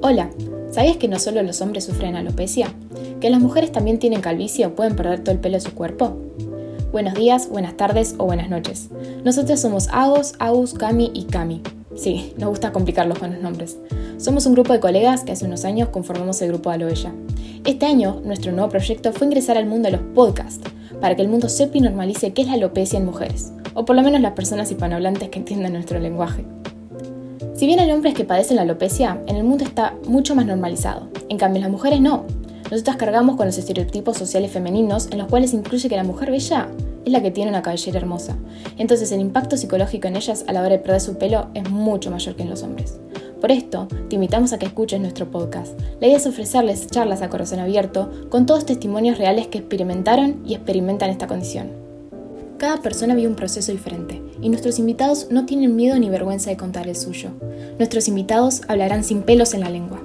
Hola, ¿sabías que no solo los hombres sufren alopecia? ¿Que las mujeres también tienen calvicie o pueden perder todo el pelo de su cuerpo? Buenos días, buenas tardes o buenas noches. Nosotros somos Agos, Agus, Cami y Cami. Sí, nos gusta complicarlos con los nombres. Somos un grupo de colegas que hace unos años conformamos el grupo Aloella. Este año, nuestro nuevo proyecto fue ingresar al mundo de los podcasts, para que el mundo sepa y normalice qué es la alopecia en mujeres, o por lo menos las personas hispanohablantes que entiendan nuestro lenguaje. Si bien hay hombres que padecen la alopecia, en el mundo está mucho más normalizado. En cambio, las mujeres no. Nosotras cargamos con los estereotipos sociales femeninos en los cuales incluye que la mujer bella es la que tiene una cabellera hermosa. Entonces el impacto psicológico en ellas a la hora de perder su pelo es mucho mayor que en los hombres. Por esto, te invitamos a que escuches nuestro podcast. La idea es ofrecerles charlas a corazón abierto con todos testimonios reales que experimentaron y experimentan esta condición. Cada persona vive un proceso diferente y nuestros invitados no tienen miedo ni vergüenza de contar el suyo. Nuestros invitados hablarán sin pelos en la lengua.